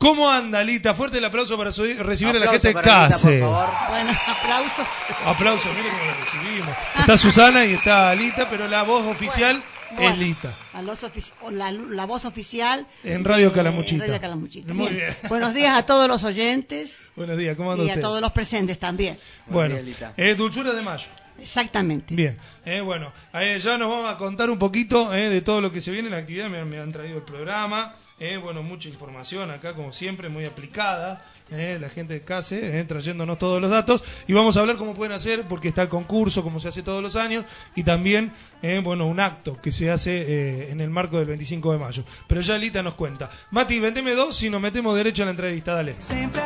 ¿Cómo anda, Lita? Fuerte el aplauso para su- recibir a la gente de Lita, CASE. por favor. Bueno, aplausos. Aplausos, mire cómo la recibimos. Está Susana y está Lita, pero la voz oficial Bueno, es Lita. La, voz ofici- o la, la voz oficial. En Radio Calamuchita. en Radio Calamuchita. Muy bien. Buenos días a todos los oyentes Buenos días, ¿cómo anda y a todos los presentes también. Bueno, Buenos días, Lita. eh, Dulzura de Mayo. Exactamente. Bien, eh, bueno, eh, ya nos vamos a contar un poquito eh, de todo lo que se viene en la actividad, me, me han traído el programa, eh, bueno, mucha información acá como siempre, muy aplicada, eh, la gente de CASE, eh, trayéndonos todos los datos, y vamos a hablar cómo pueden hacer, porque está el concurso, como se hace todos los años, y también, bueno, un acto que se hace en el marco del 25 de mayo. Pero ya Lita nos cuenta. Mati, vendeme dos y nos metemos derecho a la entrevista, dale. Sempre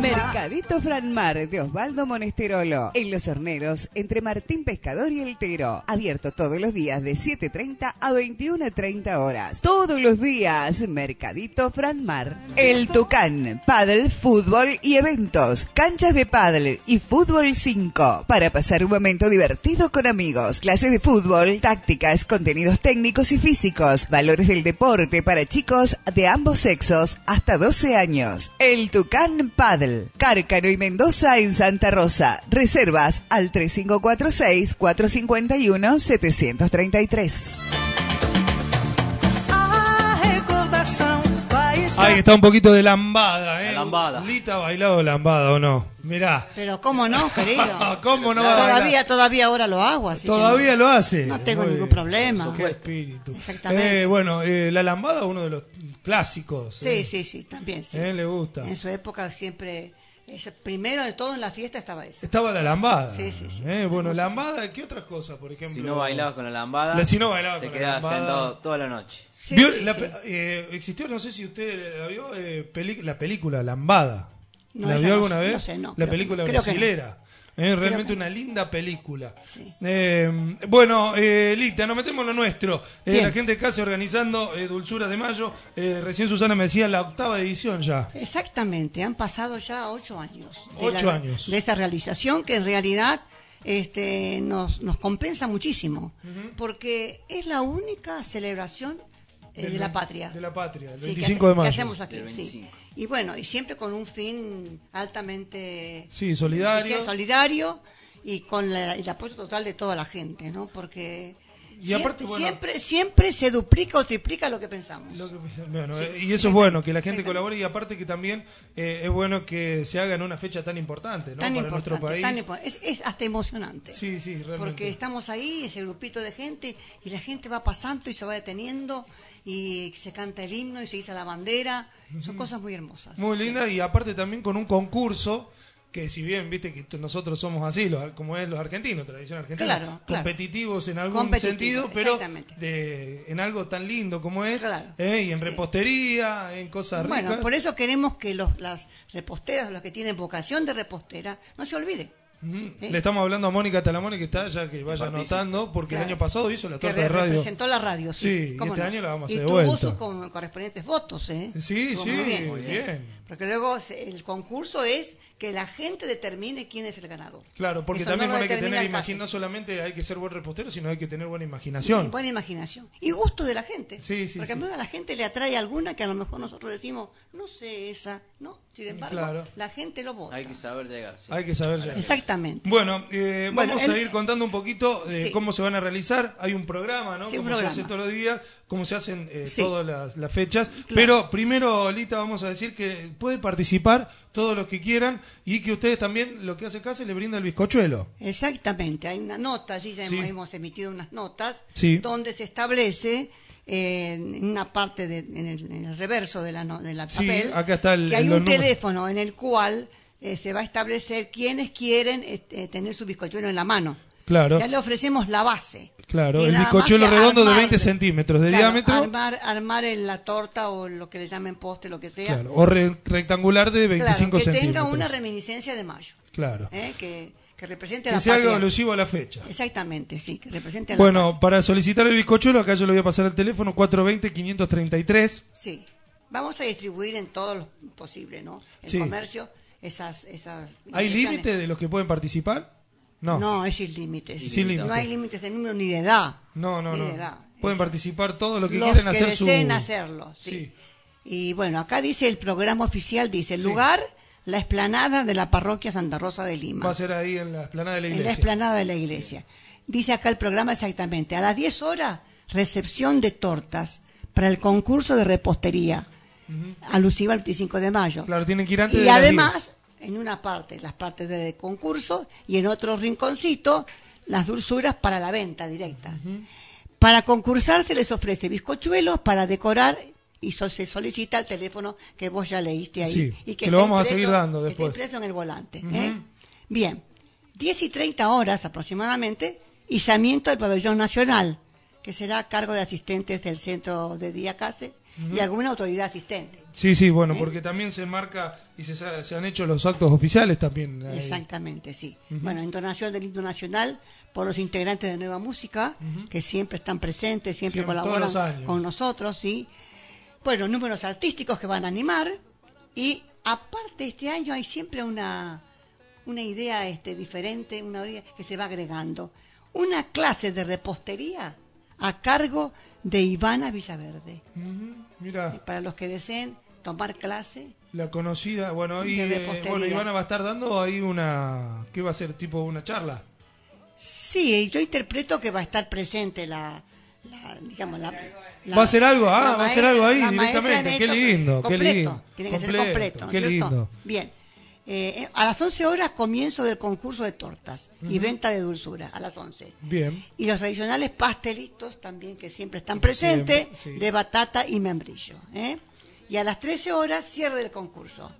Mercadito Franmar de Osvaldo Monesterolo. En Los Horneros, entre Martín Pescador y El Tero. Abierto todos los días de 7.30 a 21.30 horas. Todos los días, Mercadito Franmar. El Tucán, Paddle, Fútbol y Eventos. Canchas de paddle y Fútbol 5. Para pasar un momento divertido con amigos. Clases de fútbol, tácticas, contenidos técnicos y físicos. Valores del deporte para chicos de ambos sexos hasta 12 años. El Tucán Paddle. Cárcano y Mendoza en Santa Rosa. Reservas al 3546-451-733. A recordação vai estar. Ahí está un poquito de lambada, ¿eh? La lambada. Lita ha bailado lambada, ¿o no? Mirá. Pero cómo no, querido. ¿Cómo no va a todavía, bailar? todavía ahora lo hago. Así que Todavía no, lo hace. No tengo Muy ningún problema. Qué espíritu. Exactamente. Eh, bueno, eh, la lambada uno de los clásicos. Sí, ¿eh? sí, sí, también. Sí. Eh, le gusta. En su época siempre, ese- primero de todo en la fiesta estaba eso. Estaba la lambada. Sí, sí, sí. Eh, bueno, lambada, ¿qué otras cosas, por ejemplo? Si no bailabas con la lambada, La- si no bailaba te con la quedas lambada. sentado toda la noche. Sí, Vio- sí, la sí. eh, existió, no sé si usted la vio, eh, peli- la película Lambada. No, ¿La vio no alguna sé, vez? no sé, no, la creo película no, creo que no. Eh, realmente una linda película. Sí. Eh, bueno, eh, Lita, nos metemos en lo nuestro. Eh, la gente de casa organizando eh, Dulzura de Mayo. Eh, recién Susana me decía la octava edición ya. Exactamente, han pasado ya ocho años. de Ocho la- años. De esta realización que en realidad este, nos, nos compensa muchísimo, porque es la única celebración eh, Del de la patria. de la patria, el Sí, 25 que hace- de mayo. Que hacemos aquí, sí. 25. Y bueno, y siempre con un fin altamente Sí, solidario. sí, solidario y con la- el apoyo total de toda la gente, ¿no? Porque Y siempre, aparte, bueno- siempre, siempre se duplica o triplica lo que pensamos. Lo que- bueno, Sí, eh, y eso es bueno, que la gente colabore y aparte que también eh, es bueno que se haga en una fecha tan importante ¿no? tan para importante, nuestro país. tan impo- es, es hasta emocionante. Sí, sí, realmente. Porque estamos ahí, ese grupito de gente, y la gente va pasando y se va deteniendo, y se canta el himno y se iza la bandera. Son cosas muy hermosas. Muy linda y aparte también con un concurso que si bien viste que nosotros somos así, los, como es los argentinos, tradición argentina, Claro, claro. competitivos en algún sentido, pero de, en algo tan lindo como es, Claro. ¿eh? y en Sí. repostería, en cosas Bueno, ricas. por eso queremos que los, las reposteras, los que tienen vocación de repostera, no se olviden. ¿Eh? Le estamos hablando a Mónica Talamone que está ya que vaya anotando, porque el Claro. año pasado hizo la Que torta de re- radio. representó la radio, sí. Sí, y este no. año la vamos a y hacer de tuvo vuelta. sus con- correspondientes votos, ¿eh? Sí, Estuvo sí, muy muy sí. bien. Porque luego se- el concurso es que la gente determine quién es el ganador. Claro, porque Eso también no hay que tener imaginación, no solamente hay que ser buen repostero, sino hay que tener buena imaginación. Buena imaginación. Y gusto de la gente. Sí, sí, Porque sí. a la gente le atrae alguna que a lo mejor nosotros decimos, no sé esa, ¿no? Sin embargo, Claro. la gente lo vota. Hay que saber llegar. sí. Hay que saber ya. Exactamente. Bueno, eh, Bueno, vamos el- a ir contando un poquito de Sí. cómo se van a realizar. Hay un programa, ¿no? Sí, un como se hace todos los días, cómo se hacen eh, Sí. todas las, las fechas. Pero primero, Lita, vamos a decir que puede participar todos los que quieran y que ustedes también, lo que hace Casa, le brinda el bizcochuelo. Exactamente. Hay una nota, allí ya Sí. hemos, hemos emitido unas notas, Sí. donde se establece eh, en una parte, de- en, el, en el reverso de la, de la Sí, papel, acá está el- que hay un números. teléfono en el cual eh, se va a establecer quienes quieren este, tener su bizcochuelo en la mano. Claro. Ya le ofrecemos la base. Claro, el bizcochuelo que redondo de armar- 20 centímetros de claro, diámetro. Armar, armar en la torta o lo que le llamen poste, lo que sea. Claro, o re- rectangular de Claro, 25 que tenga centímetros. una reminiscencia de mayo. Claro. ¿eh? Que, que represente Que la sea algo patria. alusivo a la fecha. Exactamente, sí, que represente a la Bueno, patria. para solicitar el bizcochuelo, acá yo le voy a pasar el teléfono 420-533. Sí. Vamos a distribuir en todo lo posible, ¿no? El Sí. comercio, esas... esas ¿Hay límite de los que pueden participar? No. No, es sin límites. Sin. No hay límites de número ni de edad. No, no, Ni no. de edad. Pueden participar todos los que los quieren que hacer su... deseen hacerlo, sí. Sí. Y bueno, acá dice el programa oficial, dice, el Sí. lugar, la explanada de la parroquia Santa Rosa de Lima. Va a ser ahí en la esplanada de la en la iglesia. explanada de la iglesia. Dice acá el programa exactamente, a las 10 horas, recepción de tortas para el concurso de repostería, alusiva al 25 de mayo. Claro, tienen que ir antes y de las además, en una parte, las partes del concurso, y en otro rinconcito, las dulzuras para la venta directa. Para concursar se les ofrece bizcochuelos para decorar y so- se solicita el teléfono que vos ya leíste ahí. Sí, y que lo vamos a seguir dando que después. Está impreso en el volante. ¿eh? Bien, 10 y 30 horas aproximadamente, izamiento del pabellón nacional, que será a cargo de asistentes del centro de día CASE y alguna autoridad asistente. Sí, sí, bueno, ¿Eh? porque también se marca y se, se han hecho los actos oficiales también. ahí. Exactamente, sí. Bueno, entonación del himno nacional por los integrantes de Nueva Música, que siempre están presentes, siempre colaboran con nosotros, sí. Bueno, números artísticos que van a animar y aparte este año hay siempre una una idea este diferente, una idea que se va agregando. Una clase de repostería a cargo de Ivana Villaverde. Mira, Para los que deseen tomar clase, la conocida, bueno, ahí, eh, bueno, Ivana va a estar dando ahí una, ¿qué va a ser? Tipo una charla. Sí, yo interpreto que va a estar presente la, la, digamos, la, la- ¿Va a hacer algo? Ah, va a hacer algo ahí directamente. en Qué lindo, qué completo, lindo. Tiene que ser Completo, completo. ¿no qué lindo. Bien. Eh, a las 11 horas comienzo del concurso de tortas y venta de dulzura, a las 11. Bien. Y los tradicionales pastelitos también que siempre están presentes, sí. de batata y membrillo. ¿eh? Y a las 13 horas cierre del concurso.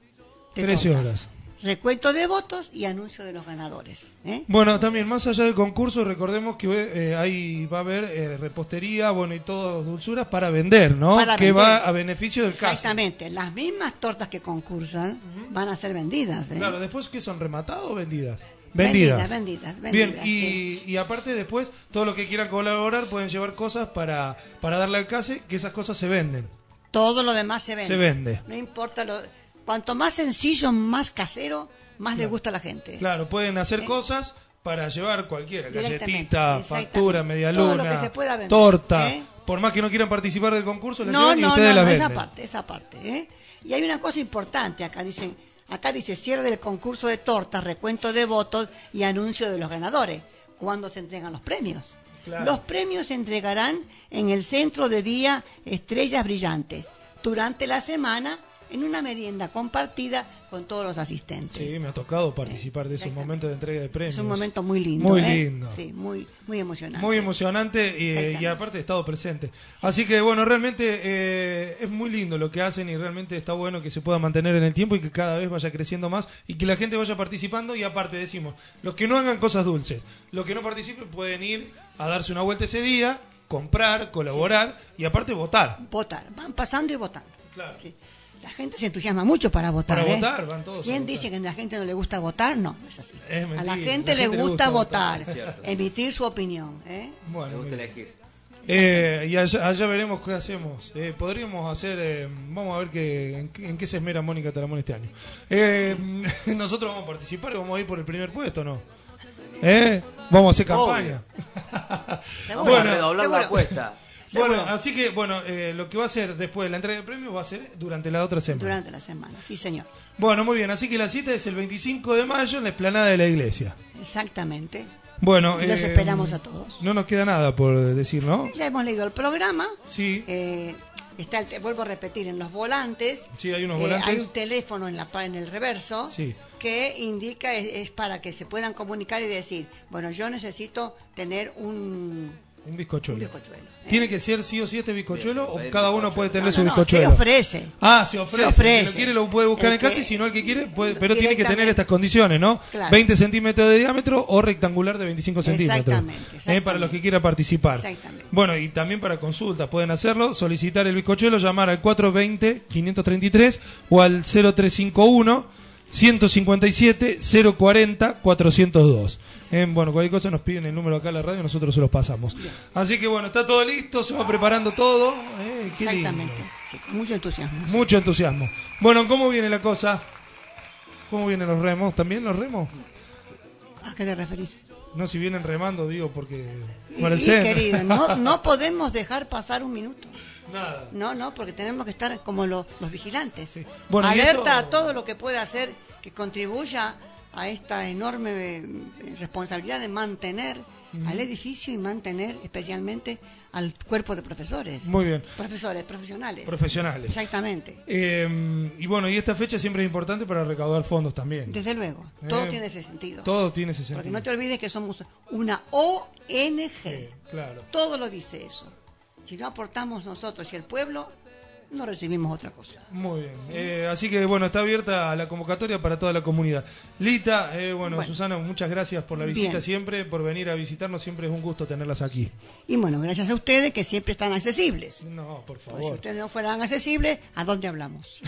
de 13 tortas. horas. Recuento de votos y anuncio de los ganadores. ¿eh? Bueno, también más allá del concurso, recordemos que eh, ahí va a haber eh, repostería, bueno, y todo dulzuras para vender, ¿no? Para que vender. va a beneficio del caso. Exactamente, las mismas tortas que concursan van a ser vendidas. ¿eh? Claro, después que son rematadas o vendidas. Vendidas, Vendidas. vendidas, Bien, vendidas, y, y aparte después, todo lo que quieran colaborar pueden llevar cosas para, para darle al case, que esas cosas se venden. Todo lo demás se vende. Se vende. No importa lo. Cuanto más sencillo, más casero, más le gusta a la gente. Claro, pueden hacer cosas para llevar cualquiera, galletita, factura, media Todo luna, lo que se pueda vender, torta. ¿eh? Por más que no quieran participar del concurso, las No, llevan y no, ustedes no, no, venden. esa parte, esa parte. ¿eh? Y hay una cosa importante acá, dicen, acá dice cierre del concurso de tortas, recuento de votos y anuncio de los ganadores. ¿Cuándo se entregan los premios? Claro. Los premios se entregarán en el centro de día Estrellas Brillantes durante la semana en una merienda compartida con todos los asistentes. Sí, me ha tocado participar de esos momentos de entrega de premios. Es un momento muy lindo. Muy ¿eh? lindo. Sí, muy, muy emocionante. Muy emocionante y, Exactamente. y aparte he estado presente. Así que bueno, realmente eh, es muy lindo lo que hacen y realmente está bueno que se pueda mantener en el tiempo y que cada vez vaya creciendo más y que la gente vaya participando y aparte decimos, los que no hagan cosas dulces, los que no participen pueden ir a darse una vuelta ese día, comprar, colaborar y aparte votar. votar, van pasando y votando. Claro. La gente se entusiasma mucho para votar. Para ¿eh? votar, van todos ¿Quién votar. dice que a la gente no le gusta votar? No, no es así. Es a la gente, le, gusta votar, emitir su opinión. ¿eh? Bueno, gusta muy bien. elegir. Eh, y allá, allá veremos qué hacemos. Eh, podríamos hacer, eh, vamos a ver qué, en, qué- en qué se esmera Mónica Taramón este año. Eh, nosotros vamos a participar y vamos a ir por el primer puesto, ¿no? ¿Eh? Vamos a hacer campaña. Seguro. Bueno, a redoblar la apuesta. Bueno, así que, bueno, eh, lo que va a ser después de la entrega de premios va a ser durante la otra semana. Durante la semana, sí señor. Bueno, muy bien, así que la cita es el 25 de mayo en la explanada de la iglesia. Exactamente. Bueno, Y los eh, esperamos a todos. No nos queda nada por decir, ¿no? Ya hemos leído el programa. Sí. Eh, está el te- vuelvo a repetir, en los volantes. Sí, hay unos eh, volantes. hay un teléfono en, la, en el reverso Sí. que indica, es, es para que se puedan comunicar y decir, bueno, yo necesito tener un, Un bizcochuelo. Un bizcochuelo. ¿eh? ¿Tiene que ser sí o sí este bizcochuelo Bien, o cada uno bizcochuelo. puede tener No, su no, no, se bizcochuelo? ofrece. Ah, se ofrece. Se ofrece. Si lo quiere lo puede buscar El en casa y si no el que quiere, puede- pero tiene que tener estas condiciones, ¿no? Claro. 20 centímetros de diámetro o rectangular de 25 centímetros. Exactamente, Eh, exactamente. para los que quieran participar. Exactamente. Bueno, y también para consultas pueden hacerlo, solicitar el bizcochuelo, llamar al 420-533 o al 0351 157 040 402. Eh, bueno, cualquier cosa nos piden el número acá a la radio, nosotros se los pasamos. Así que bueno, está todo listo, se va preparando todo. Eh, qué lindo. Exactamente. Sí, con mucho entusiasmo. Mucho entusiasmo. Bueno, ¿cómo viene la cosa? ¿Cómo vienen los remos? ¿También los remos? ¿A qué te referís? No, si vienen remando, digo, porque... Centro. querido, no, no podemos dejar pasar un minuto. Nada. No, no, porque tenemos que estar como lo- los vigilantes. Bueno, Alerta esto- a todo lo que pueda hacer que contribuya a esta enorme eh, responsabilidad de mantener al edificio y mantener especialmente al cuerpo de profesores. Muy bien. Profesores, profesionales. Profesionales. Exactamente. Eh, y bueno, y esta fecha siempre es importante para recaudar fondos también. Desde luego. Todo Eh, tiene ese sentido. Todo tiene ese Porque sentido. no te olvides que somos una ONG. Sí, claro. Todo lo dice eso. Si no aportamos nosotros y el pueblo, no recibimos otra cosa. Muy bien. Eh, así que bueno, está abierta la convocatoria para toda la comunidad. Lita, eh, bueno, Bueno. Susana, muchas gracias por la visita Bien. siempre, por venir a visitarnos. Siempre es un gusto tenerlas aquí. Y bueno, gracias a ustedes que siempre están accesibles. No, por Porque si favor. ustedes no fueran accesibles, ¿a dónde hablamos?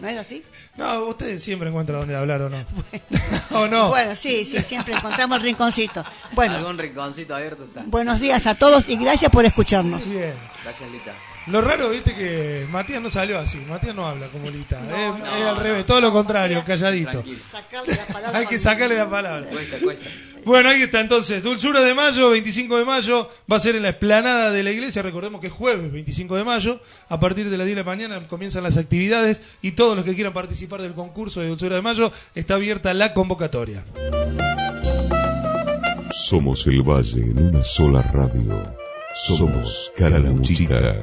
¿No es así? No, ustedes siempre encuentran dónde hablar o no. ¿O no? Bueno, sí, sí, siempre encontramos el rinconcito. Bueno, Algún rinconcito abierto está. buenos días a todos y gracias por escucharnos. Bien. Gracias, Lita. Lo raro, viste, que Matías no salió así. Matías no habla como Lita. No, es, no, es no, al no. revés, todo lo contrario, calladito. Sacarle la palabra Hay que sacarle la palabra. Cuesta, cuesta. Bueno, ahí está entonces. Dulzura de mayo, 25 de mayo. Va a ser en la explanada de la iglesia. Recordemos que es jueves 25 de mayo. A partir de las 10 de la mañana comienzan las actividades. Y todos los que quieran participar del concurso de Dulzura de mayo, está abierta la convocatoria. Somos el Valle en una sola radio. Somos Calamuchita.